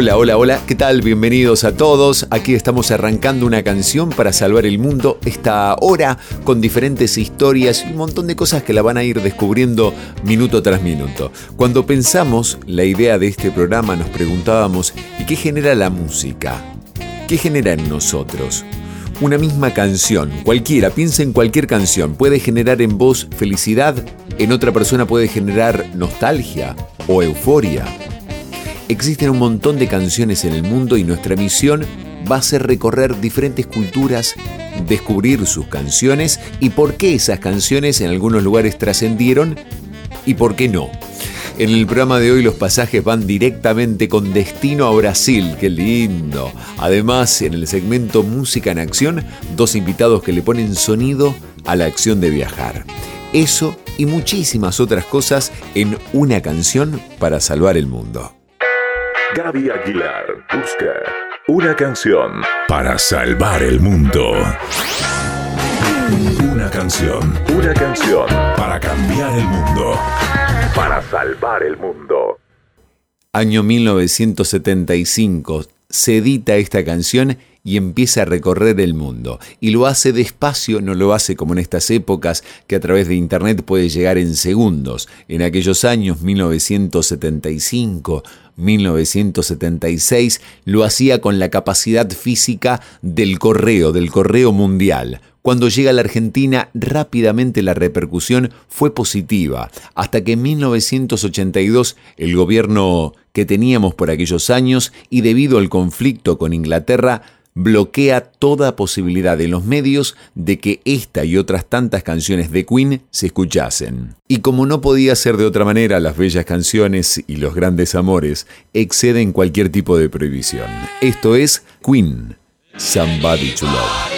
Hola, hola, hola, ¿qué tal? Bienvenidos a todos. Aquí estamos arrancando una canción para salvar el mundo esta hora con diferentes historias y un montón de cosas que la van a ir descubriendo minuto tras minuto. Cuando pensamos la idea de este programa nos preguntábamos, ¿y qué genera la música? ¿Qué genera en nosotros? Una misma canción, cualquiera, piensa en cualquier canción, puede generar en vos felicidad, en otra persona puede generar nostalgia o euforia Existen un montón de canciones en el mundo y nuestra misión va a ser recorrer diferentes culturas, descubrir sus canciones y por qué esas canciones en algunos lugares trascendieron y por qué no. En el programa de hoy los pasajes van directamente con destino a Brasil, qué lindo. Además, en el segmento Música en Acción, dos invitados que le ponen sonido a la acción de viajar. Eso y muchísimas otras cosas en una canción para salvar el mundo. Gaby Aguilar busca una canción para salvar el mundo. Una canción, una canción para cambiar el mundo. Para salvar el mundo. Año 1975 se edita esta canción y empieza a recorrer el mundo. Y lo hace despacio, no lo hace como en estas épocas que a través de Internet puede llegar en segundos. En aquellos años, 1975, 1976, lo hacía con la capacidad física del correo, del correo mundial. Cuando llega a la Argentina, rápidamente la repercusión fue positiva, hasta que en 1982 el gobierno que teníamos por aquellos años y debido al conflicto con Inglaterra bloquea toda posibilidad en los medios de que esta y otras tantas canciones de Queen se escuchasen. Y como no podía ser de otra manera, las bellas canciones y los grandes amores exceden cualquier tipo de prohibición. Esto es Queen, Somebody to Love.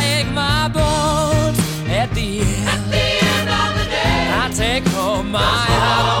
my house.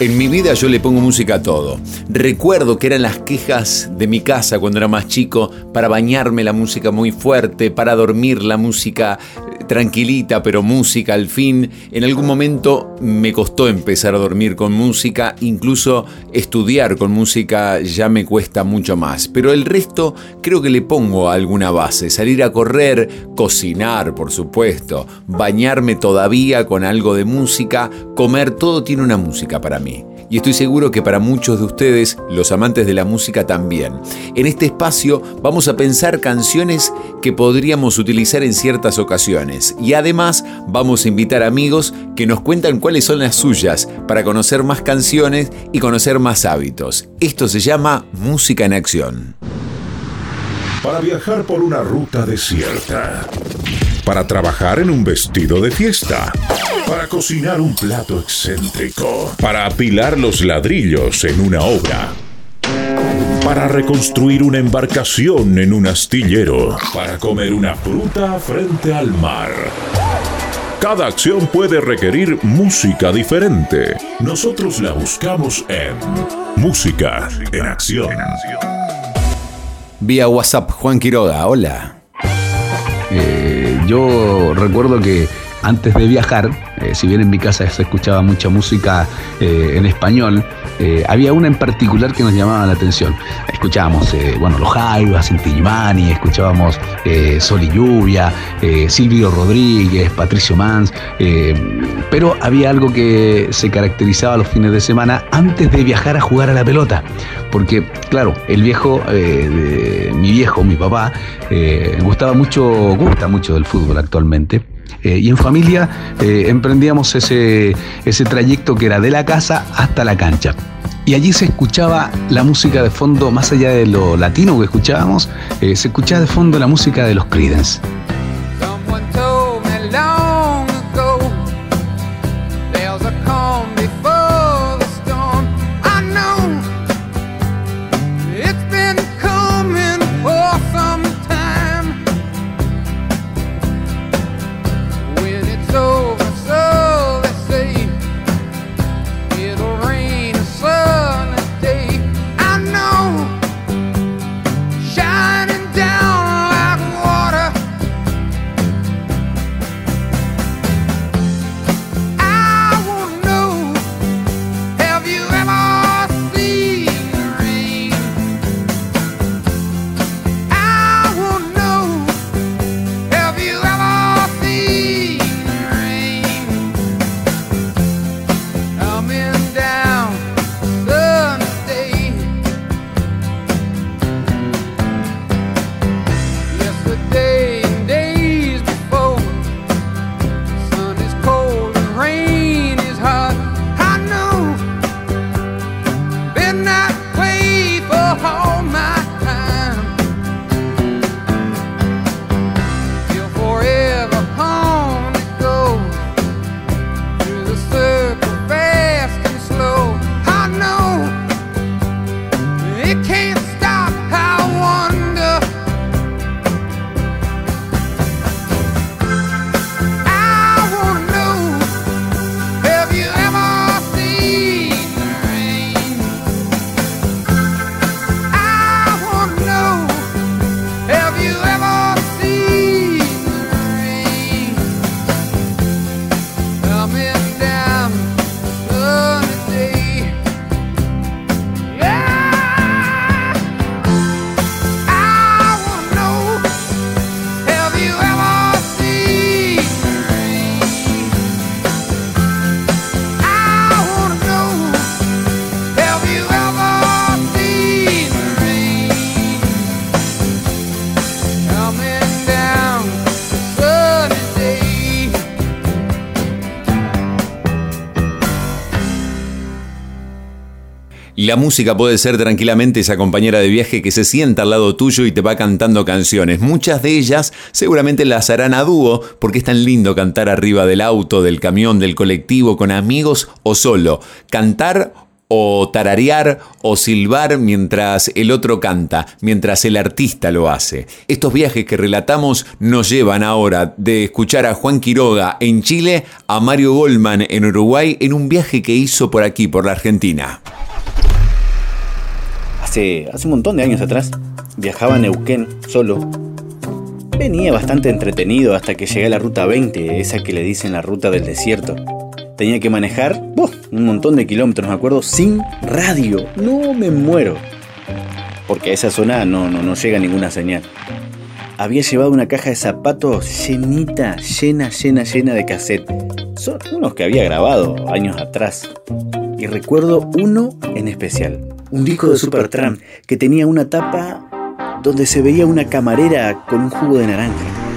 En mi vida yo le pongo música a todo. Recuerdo que eran las quejas de mi casa cuando era más chico, para bañarme la música muy fuerte, para dormir la música eh, tranquilita, pero música al fin. En algún momento me costó empezar a dormir con música, incluso estudiar con música ya me cuesta mucho más. Pero el resto creo que le pongo alguna base. Salir a correr, cocinar, por supuesto, bañarme todavía con algo de música, comer, todo tiene una música para mí. Y estoy seguro que para muchos de ustedes, los amantes de la música también. En este espacio vamos a pensar canciones que podríamos utilizar en ciertas ocasiones. Y además vamos a invitar amigos que nos cuentan cuáles son las suyas para conocer más canciones y conocer más hábitos. Esto se llama Música en Acción. Para viajar por una ruta desierta. Para trabajar en un vestido de fiesta. Para cocinar un plato excéntrico. Para apilar los ladrillos en una obra. Para reconstruir una embarcación en un astillero. Para comer una fruta frente al mar. Cada acción puede requerir música diferente. Nosotros la buscamos en Música en Acción. Vía WhatsApp, Juan Quiroga, hola. Eh, yo recuerdo que antes de viajar, eh, si bien en mi casa se escuchaba mucha música eh, en español, eh, había una en particular que nos llamaba la atención. Escuchábamos, eh, bueno, los Jaivas, Inti Illimani, escuchábamos eh, Sol y Lluvia, eh, Silvio Rodríguez, Patricio Mans, pero había algo que se caracterizaba los fines de semana antes de viajar a jugar a la pelota. Porque, claro, el viejo, de- mi viejo, mi papá, gustaba mucho, gusta mucho del fútbol actualmente. Eh, y en familia eh, emprendíamos ese, ese trayecto que era de la casa hasta la cancha. Y allí se escuchaba la música de fondo, más allá de lo latino que escuchábamos, eh, se escuchaba de fondo la música de los Creedence. La música puede ser tranquilamente esa compañera de viaje que se sienta al lado tuyo y te va cantando canciones. Muchas de ellas seguramente las harán a dúo porque es tan lindo cantar arriba del auto, del camión, del colectivo, con amigos o solo. Cantar o tararear o silbar mientras el otro canta, mientras el artista lo hace. Estos viajes que relatamos nos llevan ahora de escuchar a Juan Quiroga en Chile a Mario Goldman en Uruguay en un viaje que hizo por aquí, por la Argentina. Hace, hace un montón de años atrás viajaba a Neuquén solo. Venía bastante entretenido hasta que llegué a la ruta 20, esa que le dicen la ruta del desierto. Tenía que manejar un montón de kilómetros, me acuerdo, sin radio. No me muero. Porque a esa zona no, no, no llega ninguna señal. Había llevado una caja de zapatos llenita, llena, llena, llena de cassette. Son unos que había grabado años atrás. Y recuerdo uno en especial. Un disco de Supertramp que tenía una tapa donde se veía una camarera con un jugo de naranja.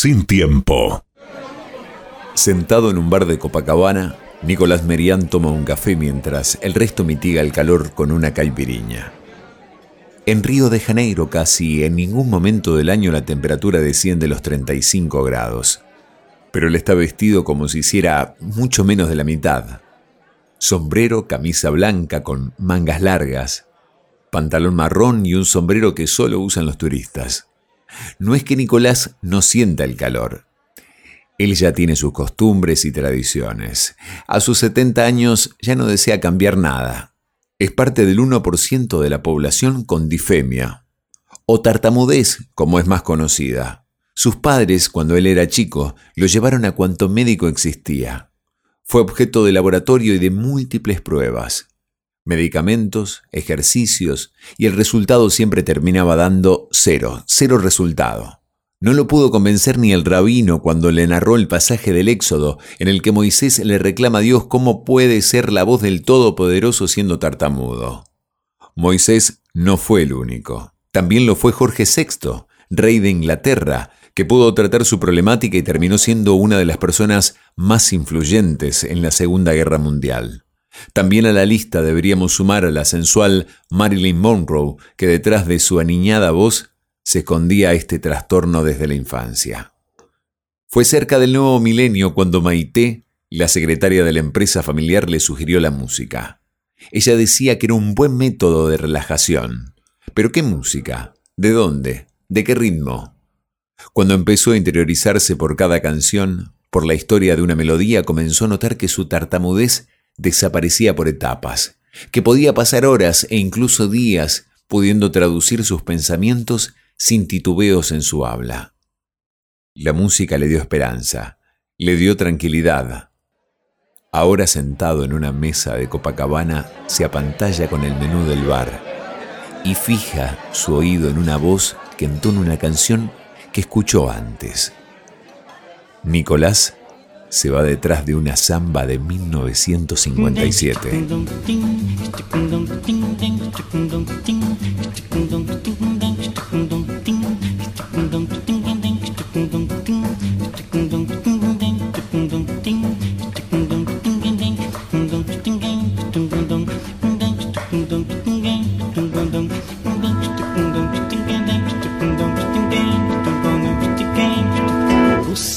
Sin tiempo. Sentado en un bar de Copacabana, Nicolás Merián toma un café mientras el resto mitiga el calor con una caipiriña. En Río de Janeiro casi en ningún momento del año la temperatura desciende los 35 grados, pero él está vestido como si hiciera mucho menos de la mitad. Sombrero, camisa blanca con mangas largas, pantalón marrón y un sombrero que solo usan los turistas. No es que Nicolás no sienta el calor. Él ya tiene sus costumbres y tradiciones. A sus 70 años ya no desea cambiar nada. Es parte del 1% de la población con difemia, o tartamudez, como es más conocida. Sus padres, cuando él era chico, lo llevaron a cuanto médico existía. Fue objeto de laboratorio y de múltiples pruebas medicamentos, ejercicios, y el resultado siempre terminaba dando cero, cero resultado. No lo pudo convencer ni el rabino cuando le narró el pasaje del Éxodo, en el que Moisés le reclama a Dios cómo puede ser la voz del Todopoderoso siendo tartamudo. Moisés no fue el único. También lo fue Jorge VI, rey de Inglaterra, que pudo tratar su problemática y terminó siendo una de las personas más influyentes en la Segunda Guerra Mundial. También a la lista deberíamos sumar a la sensual Marilyn Monroe, que detrás de su aniñada voz se escondía este trastorno desde la infancia. Fue cerca del nuevo milenio cuando Maite, la secretaria de la empresa familiar, le sugirió la música. Ella decía que era un buen método de relajación. ¿Pero qué música? ¿De dónde? ¿De qué ritmo? Cuando empezó a interiorizarse por cada canción, por la historia de una melodía, comenzó a notar que su tartamudez desaparecía por etapas, que podía pasar horas e incluso días pudiendo traducir sus pensamientos sin titubeos en su habla. La música le dio esperanza, le dio tranquilidad. Ahora sentado en una mesa de Copacabana, se apantalla con el menú del bar y fija su oído en una voz que entona una canción que escuchó antes. Nicolás se va detrás de una samba de 1957.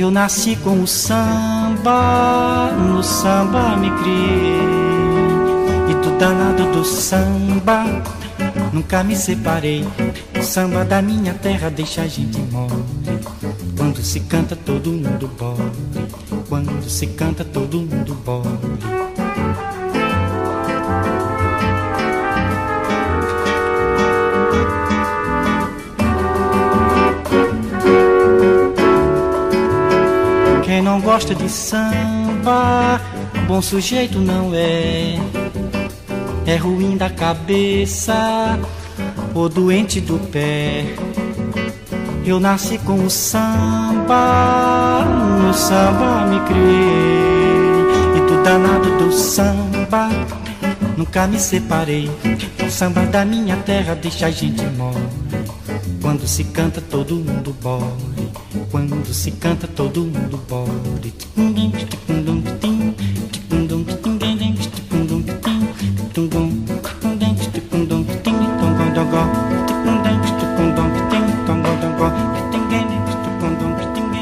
Eu nasci com o samba, no samba me criei. E do danado do samba, nunca me separei. O samba da minha terra deixa a gente mole. Quando se canta todo mundo bole. Quando se canta todo mundo bole. Não gosta de samba, bom sujeito não é. É ruim da cabeça ou doente do pé. Eu nasci com o samba, no samba me criei. E do danado do samba, nunca me separei. O samba da minha terra deixa a gente mole. Quando se canta todo mundo bole. Quando se canta todo mundo bole.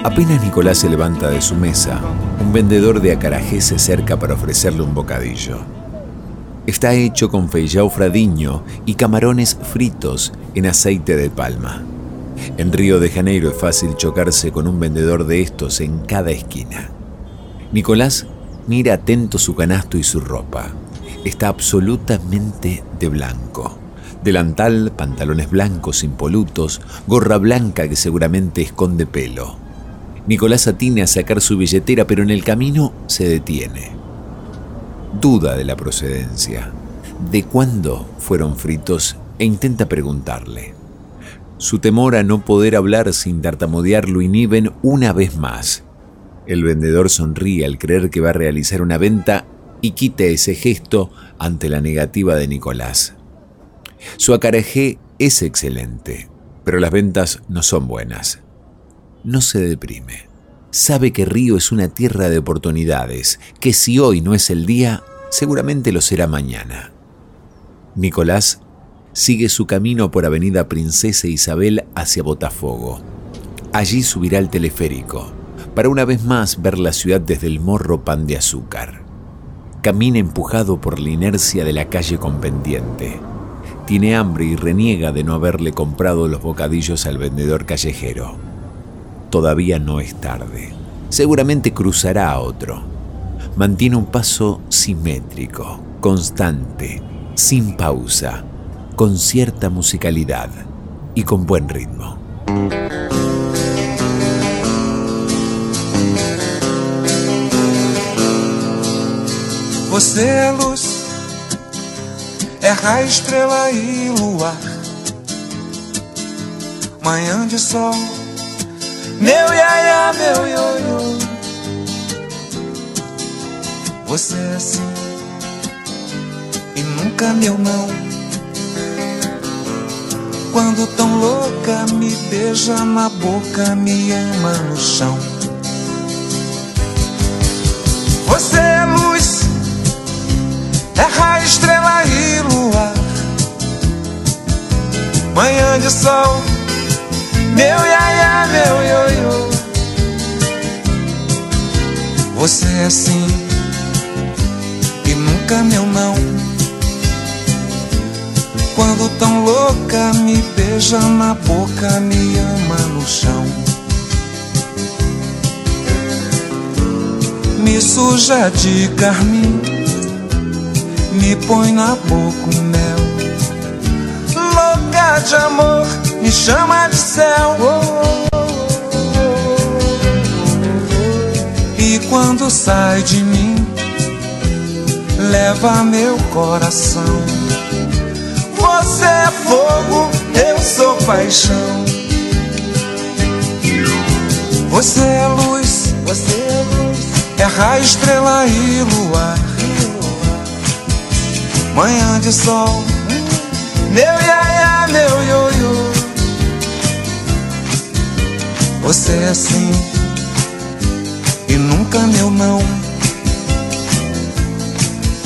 Apenas Nicolás se levanta de su mesa, un vendedor de acarajé se acerca para ofrecerle un bocadillo. Está hecho con feijão fradiño y camarones fritos en aceite de palma. En Río de Janeiro es fácil chocarse con un vendedor de estos en cada esquina. Nicolás mira atento su canasto y su ropa. Está absolutamente de blanco. Delantal, pantalones blancos impolutos, gorra blanca que seguramente esconde pelo. Nicolás atina a sacar su billetera, pero en el camino se detiene. Duda de la procedencia, de cuándo fueron fritos e intenta preguntarle. Su temor a no poder hablar sin tartamudear lo inhiben una vez más. El vendedor sonríe al creer que va a realizar una venta y quita ese gesto ante la negativa de Nicolás. Su acarajé es excelente, pero las ventas no son buenas. No se deprime. Sabe que Río es una tierra de oportunidades, que si hoy no es el día, seguramente lo será mañana. Nicolás sigue su camino por Avenida Princesa Isabel hacia Botafogo. Allí subirá al teleférico, para una vez más ver la ciudad desde el morro pan de azúcar. Camina empujado por la inercia de la calle con pendiente. Tiene hambre y reniega de no haberle comprado los bocadillos al vendedor callejero. Todavía no es tarde. Seguramente cruzará a otro. Mantiene un paso simétrico, constante, sin pausa, con cierta musicalidad y con buen ritmo. Você é luz, é raio, estrela e luar. Manhã de sol, meu iaia, meu ioiô. Você é assim e nunca meu não. Quando tão louca me beija na boca, me ama no chão. Você é luz, é raio, estrela e luar. Manhã de sol, meu iaia, meu ioiô. Você é assim e nunca meu não. Tão louca me beija na boca, me ama no chão. Me suja de carmim, me põe na boca o mel. Louca de amor, me chama de céu. E quando sai de mim, leva meu coração. Você é fogo, eu sou paixão. Você é luz, você é luz, é raio, estrela e luar. Manhã de sol, meu iaia, meu ioiô. Você é assim e nunca meu não.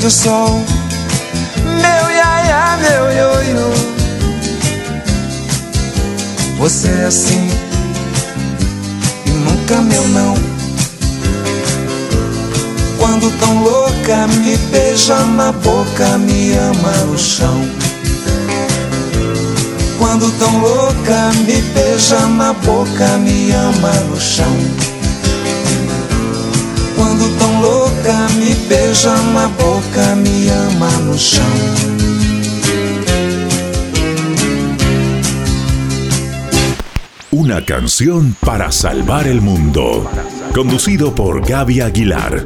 De sol, meu iaia, meu ioiô. Você é assim e nunca meu não. Quando tão louca me beija na boca, me ama no chão. Quando tão louca me beija na boca, me ama no chão. Una canción para salvar el mundo. Conducido por Gaby Aguilar.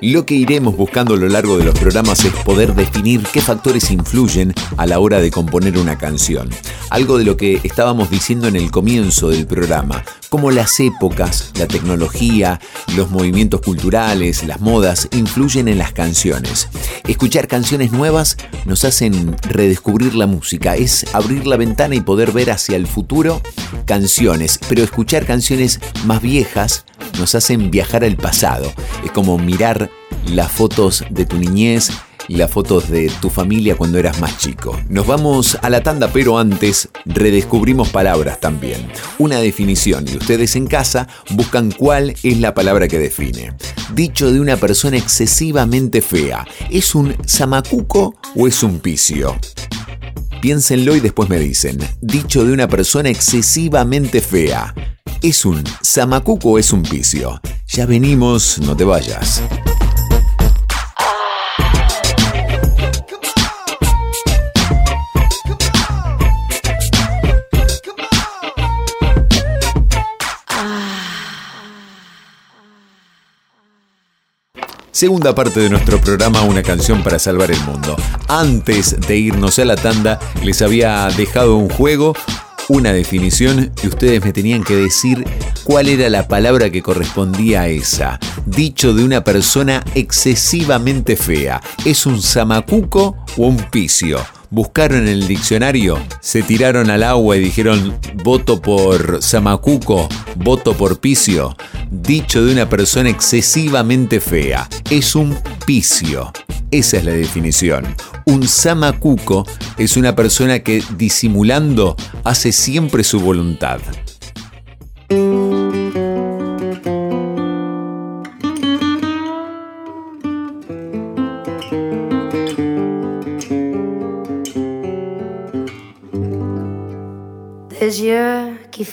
Lo que iremos buscando a lo largo de los programas es poder definir qué factores influyen a la hora de componer una canción. Algo de lo que estábamos diciendo en el comienzo del programa, cómo las épocas, la tecnología, los movimientos culturales, las modas influyen en las canciones. Escuchar canciones nuevas nos hacen redescubrir la música, es abrir la ventana y poder ver hacia el futuro canciones, pero escuchar canciones más viejas nos hacen viajar al pasado. Es como mirar las fotos de tu niñez las fotos de tu familia cuando eras más chico. Nos vamos a la tanda, pero antes redescubrimos palabras también. Una definición y ustedes en casa buscan cuál es la palabra que define. Dicho de una persona excesivamente fea, ¿es un zamacuco o es un picio? Piénsenlo y después me dicen. Dicho de una persona excesivamente fea, ¿es un zamacuco o es un picio? Ya venimos, no te vayas. Segunda parte de nuestro programa, una canción para salvar el mundo. Antes de irnos a la tanda, les había dejado un juego, una definición, y ustedes me tenían que decir cuál era la palabra que correspondía a esa. Dicho de una persona excesivamente fea, ¿es un zamacuco o un picio? Buscaron en el diccionario, se tiraron al agua y dijeron voto por Zamacuco, voto por Picio. Dicho de una persona excesivamente fea, es un picio. Esa es la definición. Un Zamacuco es una persona que disimulando hace siempre su voluntad.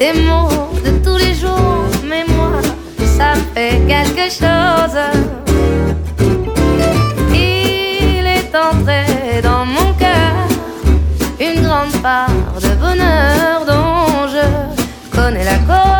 Des mots de tous les jours, mais moi, ça fait quelque chose. Il est entré dans mon cœur une grande part de bonheur dont je connais la cause.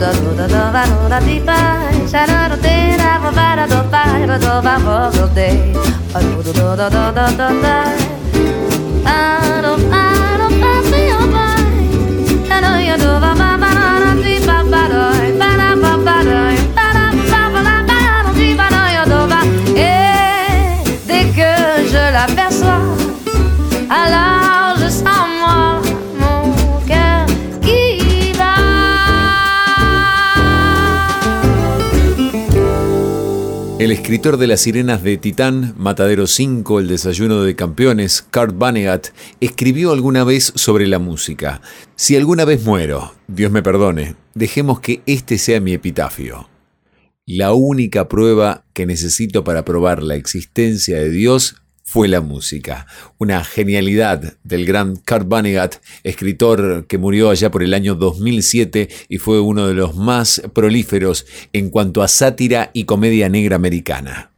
Da do da do va do da di pa sha da da de da va va da do pa va do va va do de a do do do da da da da da a do a do pa si o pa da do ya do va va va da di pa pa do pa da pa pa do El escritor de Las Sirenas de Titán, Matadero 5, El Desayuno de Campeones, Kurt Vonnegut, escribió alguna vez sobre la música. Si alguna vez muero, Dios me perdone, dejemos que este sea mi epitafio. La única prueba que necesito para probar la existencia de Dios fue la música. Una genialidad del gran Kurt Vonnegut, escritor que murió allá por el año 2007 y fue uno de los más prolíferos en cuanto a sátira y comedia negra americana.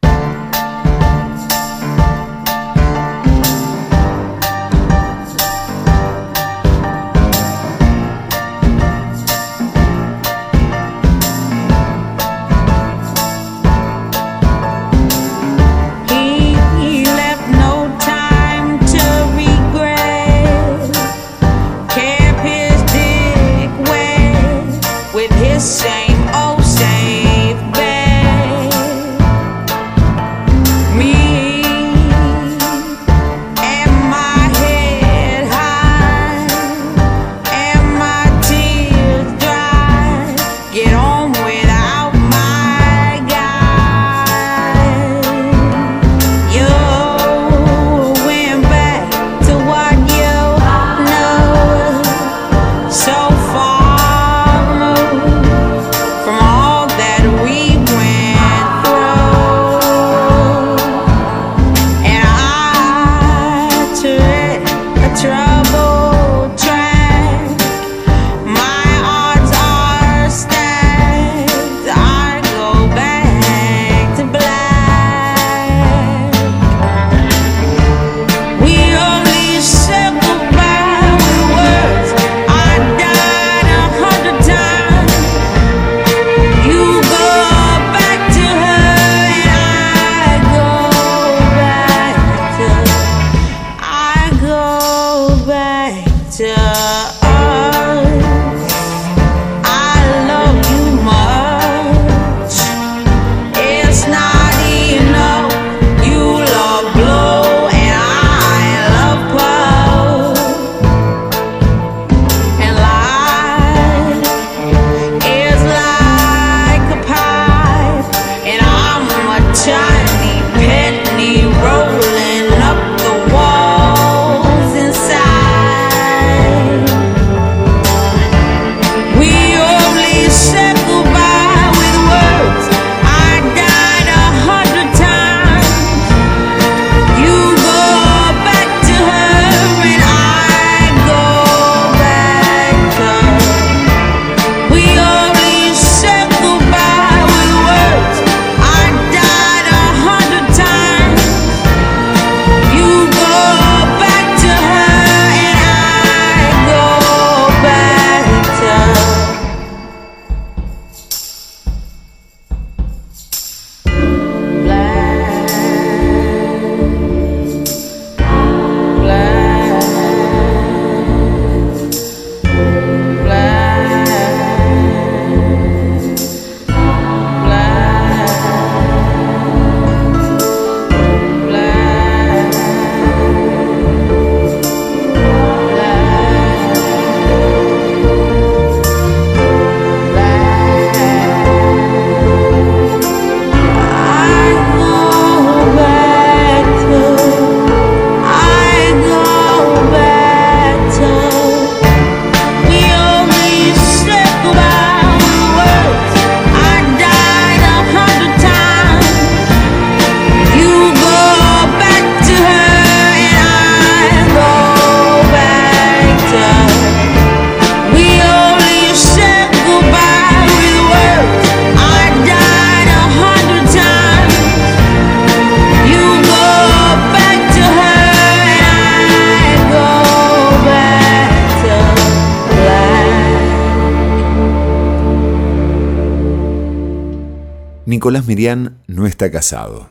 Nicolás Mirián no está casado.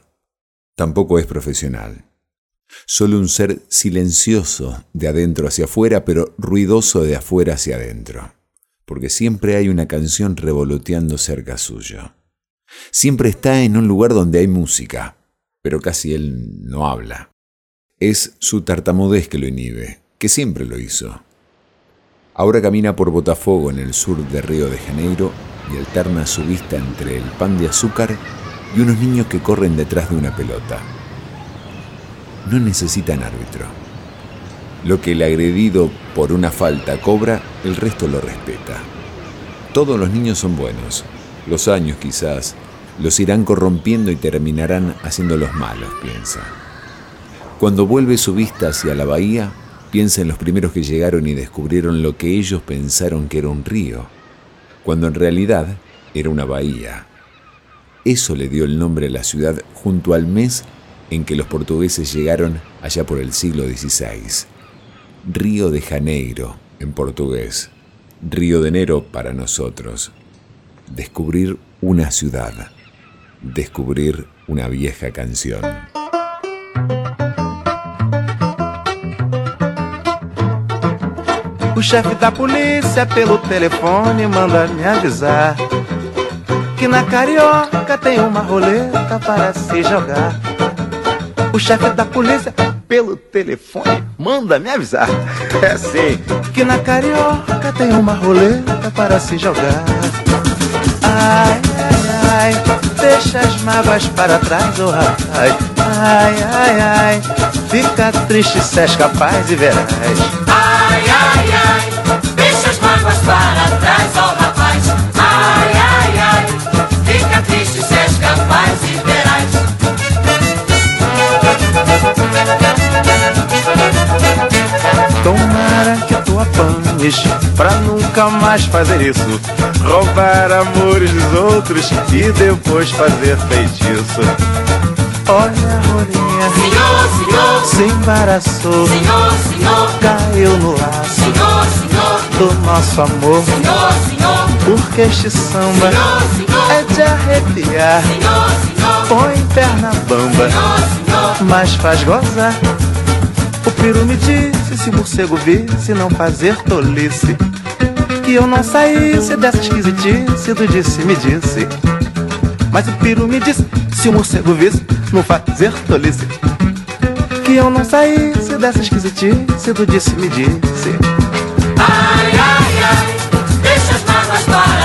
Tampoco es profesional. Solo un ser silencioso de adentro hacia afuera, pero ruidoso de afuera hacia adentro. Porque siempre hay una canción revoloteando cerca suyo. Siempre está en un lugar donde hay música, pero casi él no habla. Es su tartamudez que lo inhibe, que siempre lo hizo. Ahora camina por Botafogo en el sur de Río de Janeiro y alterna su vista entre el pan de azúcar y unos niños que corren detrás de una pelota. No necesitan árbitro. Lo que el agredido por una falta cobra, el resto lo respeta. Todos los niños son buenos. Los años quizás los irán corrompiendo y terminarán haciéndolos malos, piensa. Cuando vuelve su vista hacia la bahía, piensa en los primeros que llegaron y descubrieron lo que ellos pensaron que era un río, cuando en realidad era una bahía. Eso le dio el nombre a la ciudad junto al mes en que los portugueses llegaron allá por el siglo XVI. Río de Janeiro, en portugués. Río de enero para nosotros. Descubrir una ciudad. Descubrir una vieja canción. O chefe da polícia pelo telefone manda me avisar que na carioca tem uma roleta para se jogar. O chefe da polícia pelo telefone manda me avisar. É sim, que na carioca tem uma roleta para se jogar. Ai, ai, ai, deixa as mágoas para trás, oh rapaz. Ai, ai, ai, fica triste se és capaz e verás. Ai, ai, ai, deixa as mágoas para trás, ó rapaz. Ai, ai, ai, fica triste se és capaz e verás. Tomara que tu apanhes pra nunca mais fazer isso. Roubar amores dos outros e depois fazer feitiço. Olha a rolinha, Senhor, senhor, se embaraçou, senhor, senhor, caiu no laço senhor, senhor, do nosso amor. senhor, senhor, Porque este samba senhor, senhor, é de arrepiar. senhor, senhor, Põe perna bamba, senhor, senhor. mas faz gozar. O peru me disse se morcego visse não fazer tolice. Que eu não saísse dessa esquisitice do disse-me disse. Mas o peru me disse se o morcego visse não fazer tolice. Que eu não saísse dessa esquisitice do disse-me disse. Ai, ai, ai, deixa as mágoas para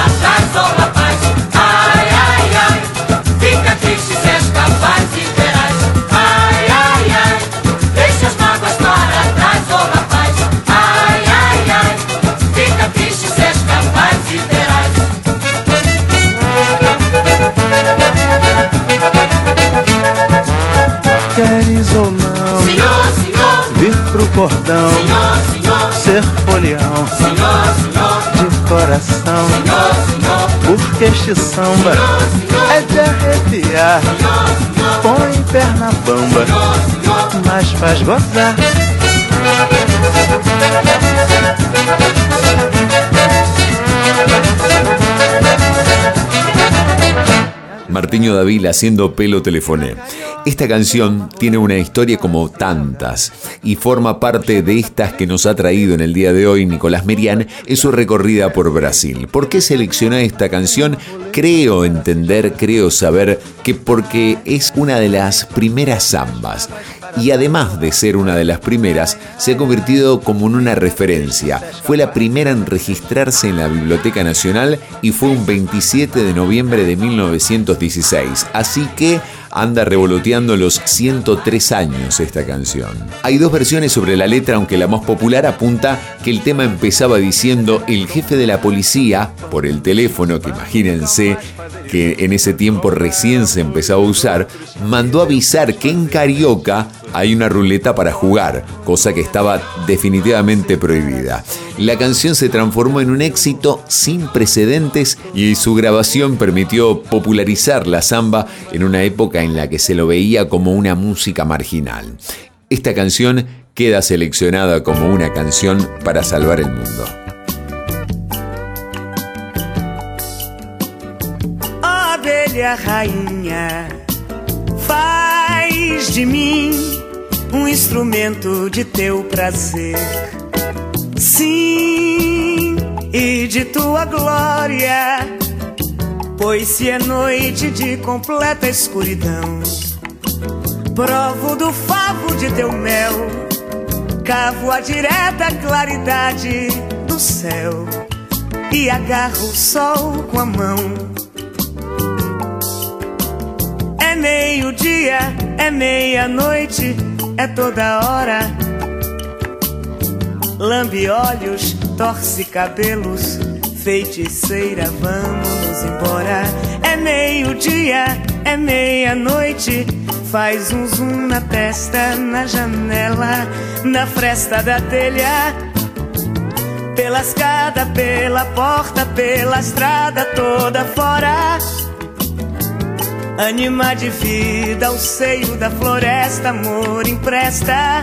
pro cordão, senhor, ser folião de coração. Porque este samba é de arrepiar. Põe perna bamba, mas faz gozar. Martiño Davila haciendo pelo telefoné. Esta canción tiene una historia como tantas y forma parte de estas que nos ha traído en el día de hoy Nicolás Merian en su recorrida por Brasil. ¿Por qué seleccioné esta canción? Creo entender, creo saber que porque es una de las primeras zambas y además de ser una de las primeras, se ha convertido como en una referencia. Fue la primera en registrarse en la Biblioteca Nacional y fue un 27 de noviembre de 1916. Así que anda revoloteando los 103 años esta canción. Hay dos versiones sobre la letra, aunque la más popular apunta que el tema empezaba diciendo el jefe de la policía, por el teléfono, que imagínense que en ese tiempo recién se empezaba a usar, mandó avisar que en Carioca hay una ruleta para jugar, cosa que estaba definitivamente prohibida. La canción se transformó en un éxito sin precedentes y su grabación permitió popularizar la samba en una época en la que se lo veía como una música marginal. Esta canción queda seleccionada como una canción para salvar el mundo. De mim um instrumento de teu prazer. Sim, e de tua glória, pois se é noite de completa escuridão, provo do favo de teu mel, cavo a direta claridade do céu e agarro o sol com a mão. Meio-dia, é meia-noite, é toda hora. Lambe olhos, torce cabelos, feiticeira, vamos embora. É meio-dia, é meia-noite, faz um zoom na testa, na janela, na fresta da telha. Pela escada, pela porta, pela estrada toda fora. Anima de vida, o seio da floresta, amor empresta.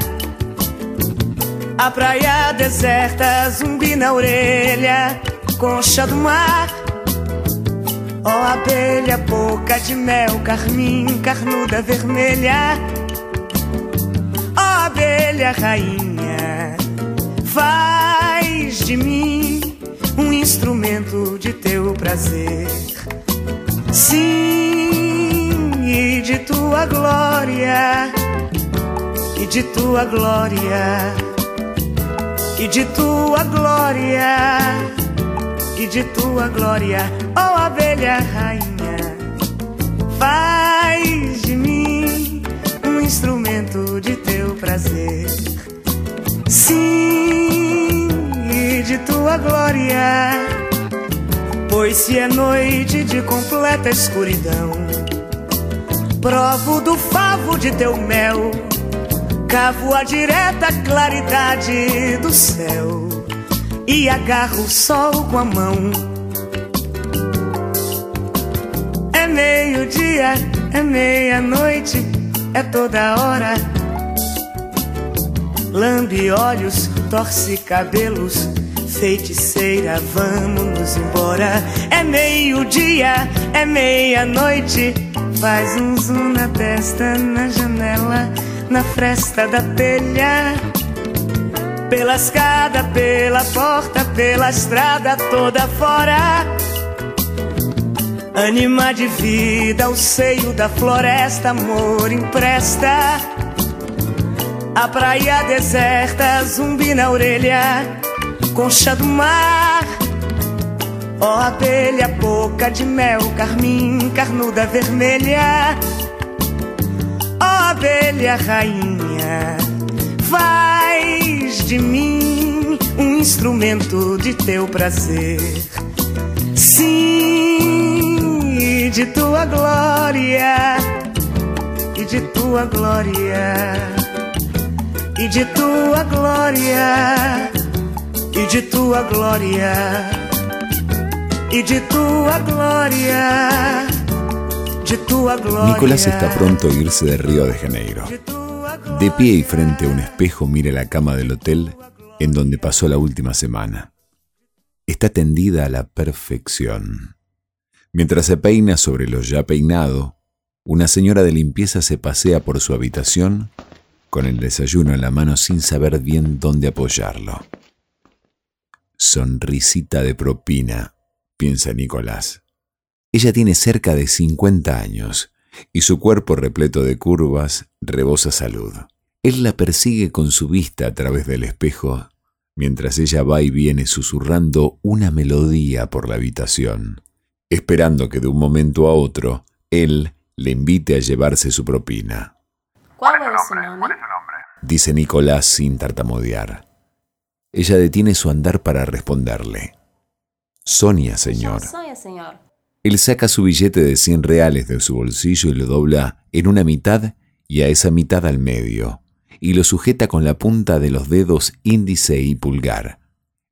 A praia deserta, zumbi na orelha, concha do mar. Ó abelha, boca de mel, carmim, carnuda vermelha. Ó abelha, rainha, faz de mim um instrumento de teu prazer. Sim, e de tua glória, e de tua glória, e de tua glória, e de tua glória, ó abelha rainha, faz de mim um instrumento de teu prazer. Sim, e de tua glória, pois se é noite de completa escuridão, provo do favo de teu mel, cavo a direta claridade do céu e agarro o sol com a mão. É meio-dia, é meia-noite, é toda hora. Lambe olhos, torce cabelos, feiticeira, vamos nos embora. É meio-dia, é meia-noite, faz um zoom na testa, na janela, na fresta da telha. Pela escada, pela porta, pela estrada toda fora. Anima de vida, o seio da floresta, amor empresta. A praia deserta, zumbi na orelha, concha do mar. Ó abelha, boca de mel, carmim, carnuda vermelha. Ó abelha, rainha, faz de mim um instrumento de teu prazer. Sim, de tua glória, e de tua glória, e de tua glória, e de tua glória, e de tua glória, de tua glória. Nicolás está pronto a irse de Río de Janeiro. De pie y frente a un espejo mira la cama del hotel en donde pasó la última semana. Está tendida a la perfección. Mientras se peina sobre lo ya peinado, una señora de limpieza se pasea por su habitación con el desayuno en la mano sin saber bien dónde apoyarlo. Sonrisita de propina, piensa Nicolás. Ella tiene cerca de 50 años y su cuerpo repleto de curvas rebosa salud. Él la persigue con su vista a través del espejo mientras ella va y viene susurrando una melodía por la habitación, esperando que de un momento a otro él le invite a llevarse su propina. ¿Cuál es su nombre? Dice Nicolás sin tartamudear. Ella detiene su andar para responderle. Sonia, señor. Yo soy el señor. Él saca su billete de 100 reales de su bolsillo y lo dobla en una mitad y a esa mitad al medio, y lo sujeta con la punta de los dedos índice y pulgar.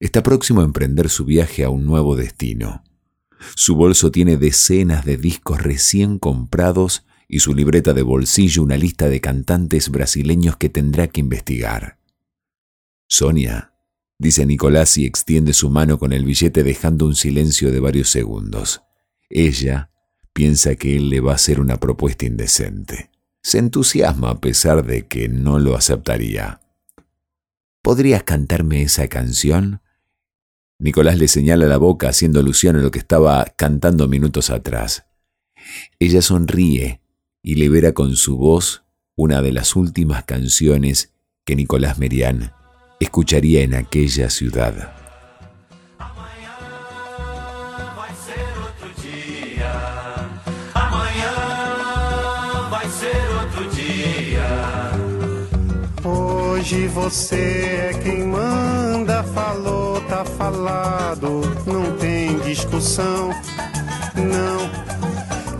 Está próximo a emprender su viaje a un nuevo destino. Su bolso tiene decenas de discos recién comprados y su libreta de bolsillo una lista de cantantes brasileños que tendrá que investigar. Sonia, dice Nicolás y extiende su mano con el billete dejando un silencio de varios segundos. Ella piensa que él le va a hacer una propuesta indecente. Se entusiasma a pesar de que no lo aceptaría. ¿Podrías cantarme esa canción? Nicolás le señala la boca haciendo alusión a lo que estaba cantando minutos atrás. Ella sonríe y libera con su voz una de las últimas canciones que Nicolás Merian escucharía en aquella ciudad. Hoje você é quem manda, falou, tá falado, não tem discussão, não.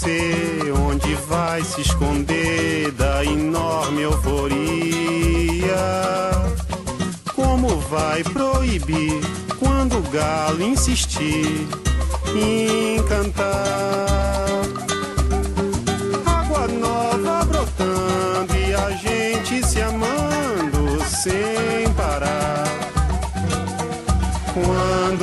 você onde vai se esconder da enorme euforia. Como vai proibir quando o galo insistir em cantar?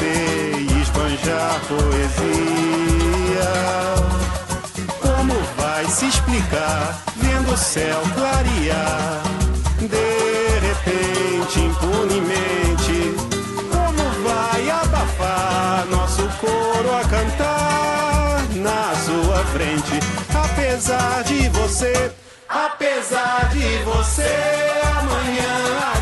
e esbanjar poesia. Como vai se explicar vendo o céu clarear? De repente, impunemente, como vai abafar nosso coro a cantar na sua frente? Apesar de você, Apesar de você, amanhã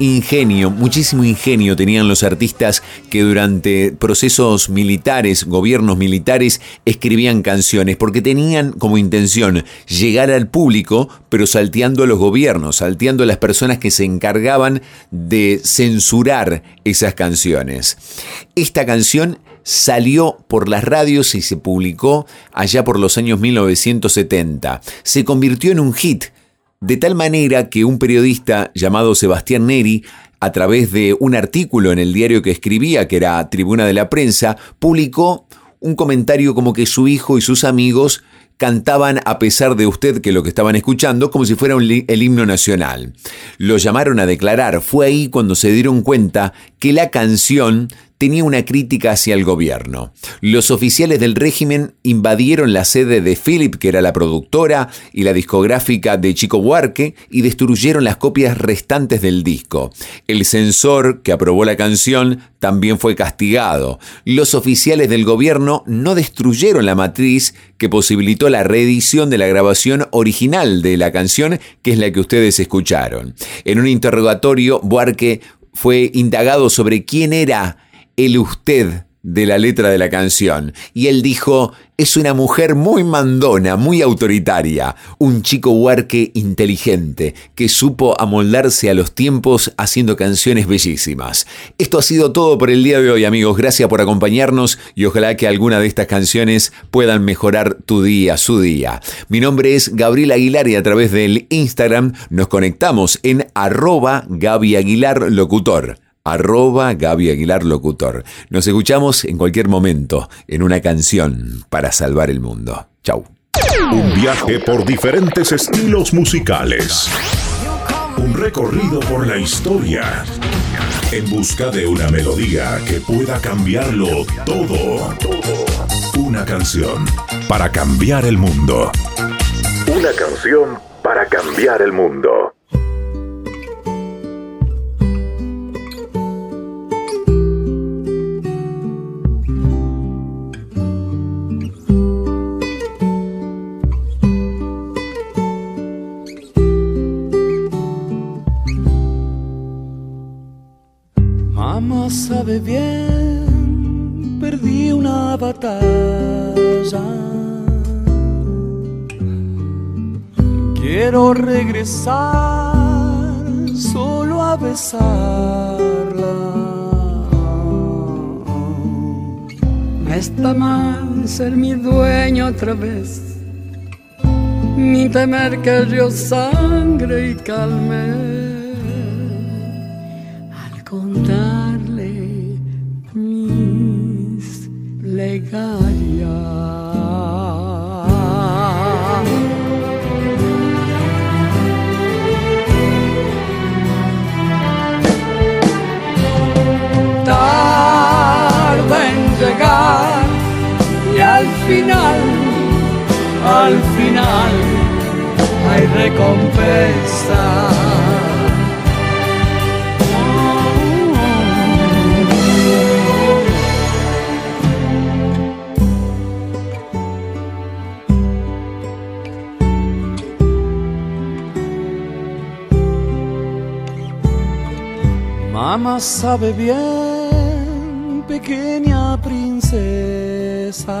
Ingenio, muchísimo ingenio tenían los artistas que durante procesos militares, gobiernos militares, escribían canciones, porque tenían como intención llegar al público, pero salteando a los gobiernos, salteando a las personas que se encargaban de censurar esas canciones. Esta canción salió por las radios y se publicó allá por los años 1970. Se convirtió en un hit de tal manera que un periodista llamado Sebastián Neri, a través de un artículo en el diario que escribía, que era Tribuna de la Prensa, publicó un comentario como que su hijo y sus amigos cantaban a pesar de usted que lo que estaban escuchando como si fuera el himno nacional. Lo llamaron a declarar, fue ahí cuando se dieron cuenta que la canción tenía una crítica hacia el gobierno. Los oficiales del régimen invadieron la sede de Philip, que era la productora, y la discográfica de Chico Buarque, y destruyeron las copias restantes del disco. El censor que aprobó la canción también fue castigado. Los oficiales del gobierno no destruyeron la matriz que posibilitó la reedición de la grabación original de la canción, que es la que ustedes escucharon. En un interrogatorio, Buarque fue indagado sobre quién era el usted de la letra de la canción. Y él dijo, es una mujer muy mandona, muy autoritaria, un chico huarque inteligente, que supo amoldarse a los tiempos haciendo canciones bellísimas. Esto ha sido todo por el día de hoy, amigos. Gracias por acompañarnos y ojalá que alguna de estas canciones puedan mejorar tu día, su día. Mi nombre es Gabriel Aguilar y a través del Instagram nos conectamos en arroba Gaby Aguilar Locutor arroba Gaby Aguilar Locutor. Nos escuchamos en cualquier momento en una canción para salvar el mundo. Chau. Un viaje por diferentes estilos musicales. Un recorrido por la historia. En busca de una melodía que pueda cambiarlo todo. Una canción para cambiar el mundo. Una canción para cambiar el mundo. Mamá sabe bien, perdí una batalla. Quiero regresar solo a besarla. No está mal ser mi dueño otra vez, ni temer que yo sangre y calme. Recompensa. Mamá sabe bien, pequeña princesa.